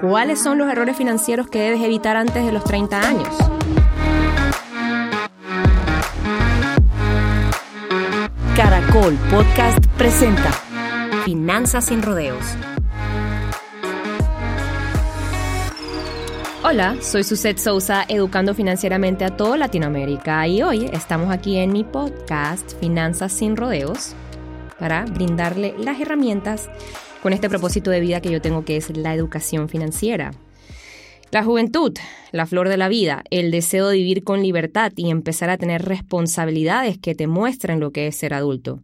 ¿Cuáles son los errores financieros que debes evitar antes de los 30 años? Caracol Podcast presenta Finanzas sin rodeos. Hola, soy Suset Sousa, educando financieramente a toda Latinoamérica y hoy estamos aquí en mi podcast Finanzas sin rodeos para brindarle las herramientas con este propósito de vida que yo tengo que es la educación financiera. La juventud, la flor de la vida, el deseo de vivir con libertad y empezar a tener responsabilidades que te muestren lo que es ser adulto.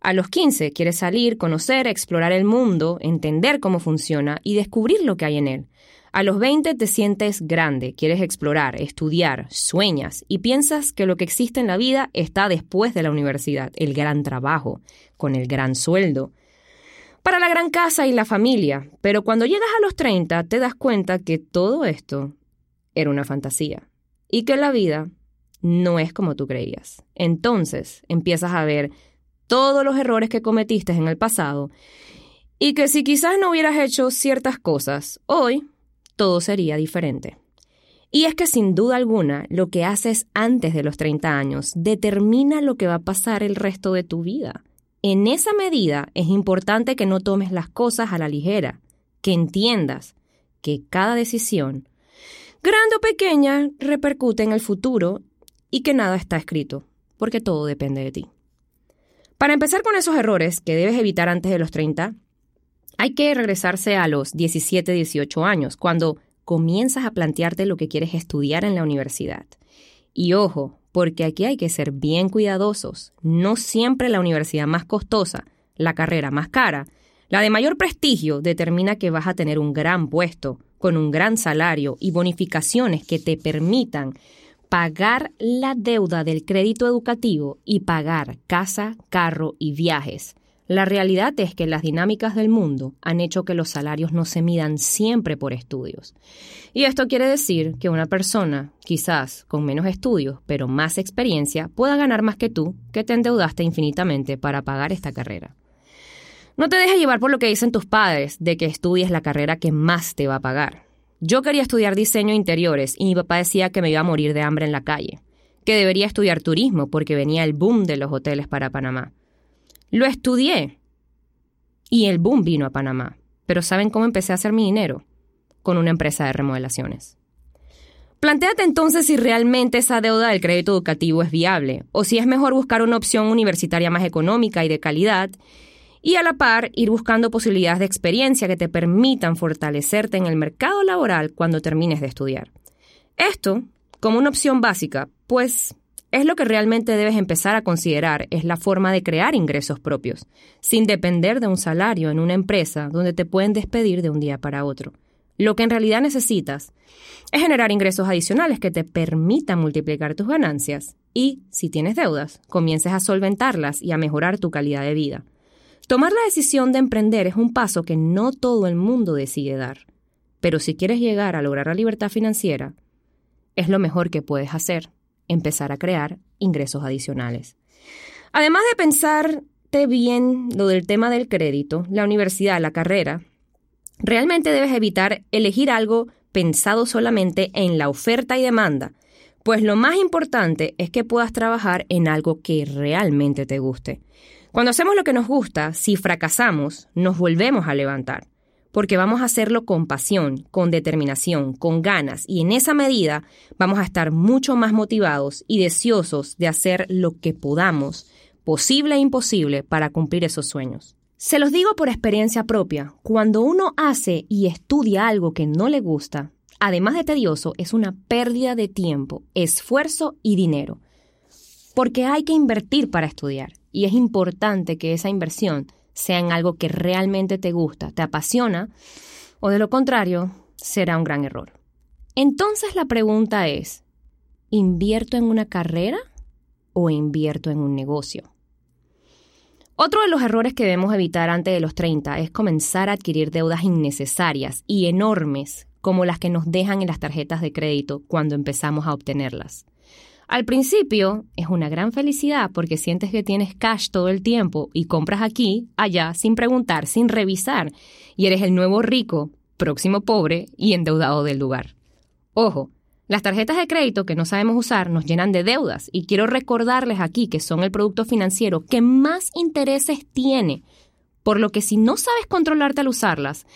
A los 15 quieres salir, conocer, explorar el mundo, entender cómo funciona y descubrir lo que hay en él. A los 20 te sientes grande, quieres explorar, estudiar, sueñas y piensas que lo que existe en la vida está después de la universidad, el gran trabajo, con el gran sueldo, para la gran casa y la familia, pero cuando llegas a los 30 te das cuenta que todo esto era una fantasía y que la vida no es como tú creías. Entonces empiezas a ver todos los errores que cometiste en el pasado y que si quizás no hubieras hecho ciertas cosas, hoy todo sería diferente. Y es que sin duda alguna lo que haces antes de los 30 años determina lo que va a pasar el resto de tu vida. En esa medida es importante que no tomes las cosas a la ligera, que entiendas que cada decisión, grande o pequeña, repercute en el futuro y que nada está escrito, porque todo depende de ti. Para empezar con esos errores que debes evitar antes de los 30, hay que regresarse a los 17, 18 años, cuando comienzas a plantearte lo que quieres estudiar en la universidad. Y ojo, porque aquí hay que ser bien cuidadosos. No siempre la universidad más costosa, la carrera más cara, la de mayor prestigio determina que vas a tener un gran puesto, con un gran salario y bonificaciones que te permitan pagar la deuda del crédito educativo y pagar casa, carro y viajes. La realidad es que las dinámicas del mundo han hecho que los salarios no se midan siempre por estudios. Y esto quiere decir que una persona, quizás con menos estudios, pero más experiencia, pueda ganar más que tú, que te endeudaste infinitamente para pagar esta carrera. No te dejes llevar por lo que dicen tus padres de que estudies la carrera que más te va a pagar. Yo quería estudiar diseño interiores y mi papá decía que me iba a morir de hambre en la calle, que debería estudiar turismo porque venía el boom de los hoteles para Panamá lo estudié y el boom vino a Panamá. Pero ¿saben cómo empecé a hacer mi dinero? Con una empresa de remodelaciones. Plantéate entonces si realmente esa deuda del crédito educativo es viable o si es mejor buscar una opción universitaria más económica y de calidad y a la par ir buscando posibilidades de experiencia que te permitan fortalecerte en el mercado laboral cuando termines de estudiar. Esto, como una opción básica, pues es lo que realmente debes empezar a considerar, es la forma de crear ingresos propios, sin depender de un salario en una empresa donde te pueden despedir de un día para otro. Lo que en realidad necesitas es generar ingresos adicionales que te permitan multiplicar tus ganancias y, si tienes deudas, comiences a solventarlas y a mejorar tu calidad de vida. Tomar la decisión de emprender es un paso que no todo el mundo decide dar, pero si quieres llegar a lograr la libertad financiera, es lo mejor que puedes hacer empezar a crear ingresos adicionales. Además de pensarte bien lo del tema del crédito, la universidad, la carrera, realmente debes evitar elegir algo pensado solamente en la oferta y demanda, pues lo más importante es que puedas trabajar en algo que realmente te guste. Cuando hacemos lo que nos gusta, si fracasamos, nos volvemos a levantar porque vamos a hacerlo con pasión, con determinación, con ganas, y en esa medida vamos a estar mucho más motivados y deseosos de hacer lo que podamos, posible e imposible, para cumplir esos sueños. Se los digo por experiencia propia, cuando uno hace y estudia algo que no le gusta, además de tedioso, es una pérdida de tiempo, esfuerzo y dinero, porque hay que invertir para estudiar, y es importante que esa inversión sea en algo que realmente te gusta, te apasiona, o de lo contrario, será un gran error. Entonces la pregunta es, ¿invierto en una carrera o invierto en un negocio? Otro de los errores que debemos evitar antes de los 30 es comenzar a adquirir deudas innecesarias y enormes como las que nos dejan en las tarjetas de crédito cuando empezamos a obtenerlas. Al principio es una gran felicidad porque sientes que tienes cash todo el tiempo y compras aquí, allá, sin preguntar, sin revisar, y eres el nuevo rico, próximo pobre y endeudado del lugar. Ojo, las tarjetas de crédito que no sabemos usar nos llenan de deudas y quiero recordarles aquí que son el producto financiero que más intereses tiene, por lo que si no sabes controlarte al usarlas,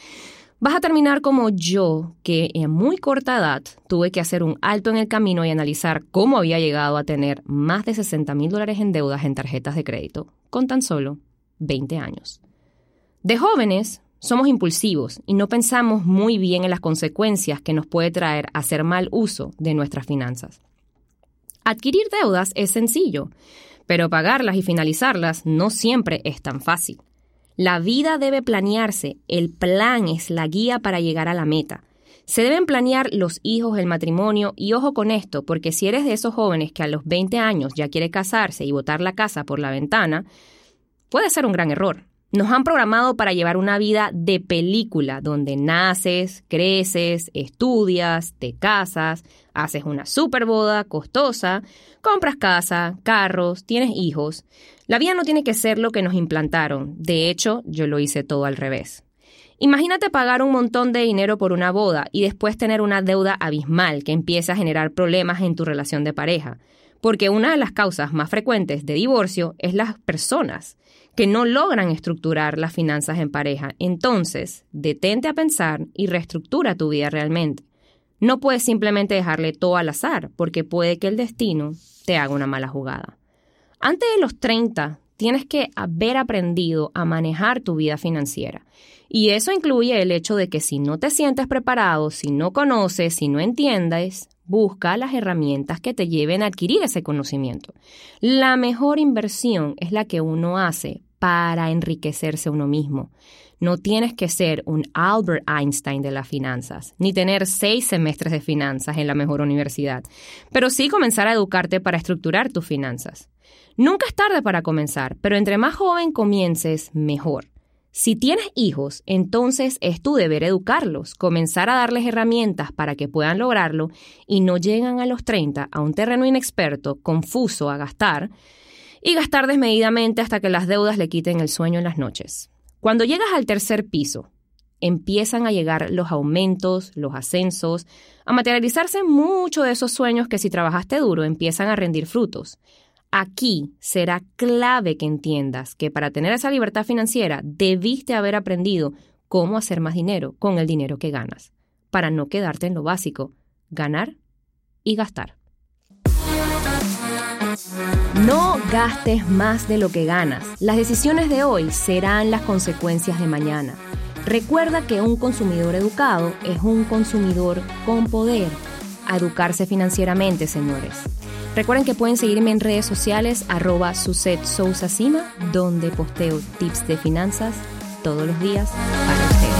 vas a terminar como yo, que en muy corta edad tuve que hacer un alto en el camino y analizar cómo había llegado a tener más de 60 mil dólares en deudas en tarjetas de crédito, con tan solo 20 años. De jóvenes, somos impulsivos y no pensamos muy bien en las consecuencias que nos puede traer hacer mal uso de nuestras finanzas. Adquirir deudas es sencillo, pero pagarlas y finalizarlas no siempre es tan fácil. La vida debe planearse, el plan es la guía para llegar a la meta. Se deben planear los hijos, el matrimonio y ojo con esto, porque si eres de esos jóvenes que a los 20 años ya quiere casarse y botar la casa por la ventana, puede ser un gran error. Nos han programado para llevar una vida de película, donde naces, creces, estudias, te casas, haces una super boda costosa, compras casa, carros, tienes hijos. La vida no tiene que ser lo que nos implantaron. De hecho, yo lo hice todo al revés. Imagínate pagar un montón de dinero por una boda y después tener una deuda abismal que empieza a generar problemas en tu relación de pareja. Porque una de las causas más frecuentes de divorcio es las personas que no logran estructurar las finanzas en pareja. Entonces, detente a pensar y reestructura tu vida realmente. No puedes simplemente dejarle todo al azar, porque puede que el destino te haga una mala jugada. Antes de los 30, tienes que haber aprendido a manejar tu vida financiera. Y eso incluye el hecho de que si no te sientes preparado, si no conoces, si no entiendes, busca las herramientas que te lleven a adquirir ese conocimiento. La mejor inversión es la que uno hace para enriquecerse uno mismo. No tienes que ser un Albert Einstein de las finanzas, ni tener seis semestres de finanzas en la mejor universidad, pero sí comenzar a educarte para estructurar tus finanzas. Nunca es tarde para comenzar, pero entre más joven comiences, mejor. Si tienes hijos, entonces es tu deber educarlos, comenzar a darles herramientas para que puedan lograrlo y no llegan a los 30 a un terreno inexperto, confuso a gastar y gastar desmedidamente hasta que las deudas le quiten el sueño en las noches. Cuando llegas al tercer piso, empiezan a llegar los aumentos, los ascensos, a materializarse muchos de esos sueños que si trabajaste duro empiezan a rendir frutos. Aquí será clave que entiendas que para tener esa libertad financiera debiste haber aprendido cómo hacer más dinero con el dinero que ganas, para no quedarte en lo básico, ganar y gastar. No gastes más de lo que ganas. Las decisiones de hoy serán las consecuencias de mañana. Recuerda que un consumidor educado es un consumidor con poder. Educarse financieramente, señores. Recuerden que pueden seguirme en redes sociales arroba Suset donde posteo tips de finanzas todos los días para ustedes.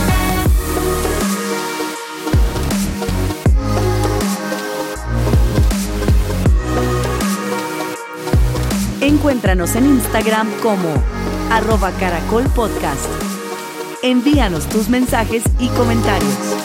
Encuéntranos en Instagram como arroba caracol podcast. Envíanos tus mensajes y comentarios.